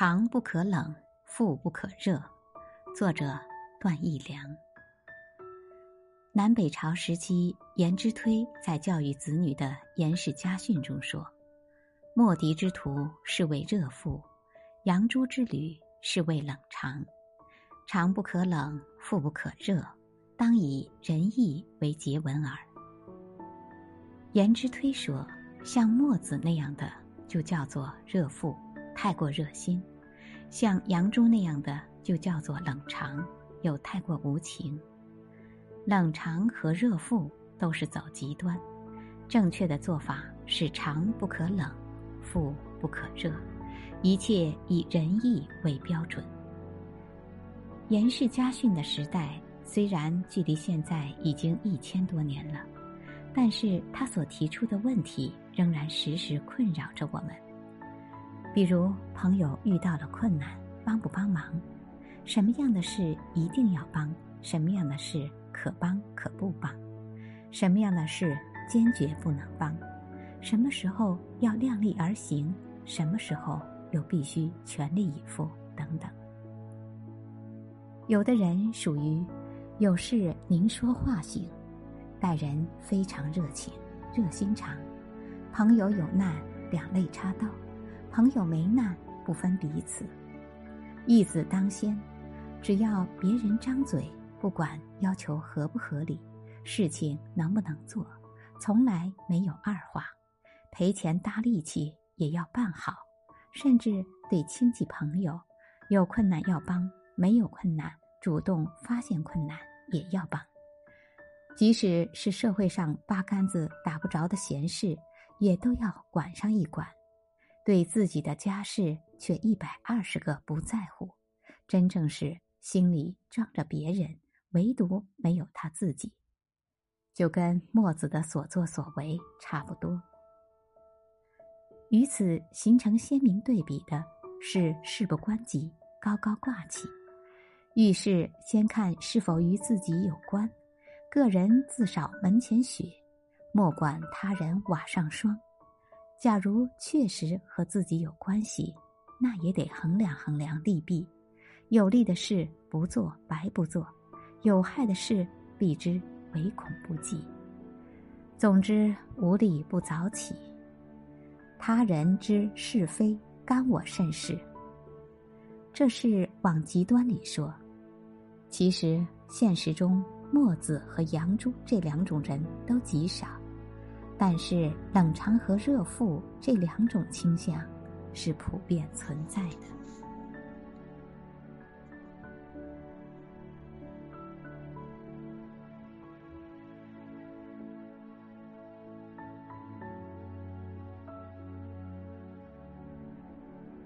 长不可冷，腹不可热。作者段义良。南北朝时期，颜之推在教育子女的《颜氏家训》中说：“莫敌之徒是为热腹，扬州之旅是为冷肠。长不可冷，腹不可热，当以仁义为结文耳。”颜之推说：“像墨子那样的，就叫做热腹。”太过热心，像杨朱那样的就叫做冷肠，又太过无情。冷肠和热腹都是走极端，正确的做法是肠不可冷，腹不可热，一切以仁义为标准。严氏家训的时代虽然距离现在已经一千多年了，但是他所提出的问题仍然时时困扰着我们。比如朋友遇到了困难，帮不帮忙？什么样的事一定要帮？什么样的事可帮可不帮？什么样的事坚决不能帮？什么时候要量力而行？什么时候又必须全力以赴？等等。有的人属于有事您说话型，待人非常热情、热心肠，朋友有难两肋插刀。朋友没难，不分彼此，义字当先。只要别人张嘴，不管要求合不合理，事情能不能做，从来没有二话。赔钱搭力气也要办好，甚至对亲戚朋友，有困难要帮，没有困难主动发现困难也要帮。即使是社会上八竿子打不着的闲事，也都要管上一管。对自己的家事却一百二十个不在乎，真正是心里装着别人，唯独没有他自己，就跟墨子的所作所为差不多。与此形成鲜明对比的是事不关己，高高挂起，遇事先看是否与自己有关，个人自扫门前雪，莫管他人瓦上霜。假如确实和自己有关系，那也得衡量衡量利弊，有利的事不做白不做，有害的事避之唯恐不及。总之，无利不早起。他人之是非，干我甚事。这是往极端里说，其实现实中，墨子和杨朱这两种人都极少。但是冷肠和热腹这两种倾向是普遍存在的。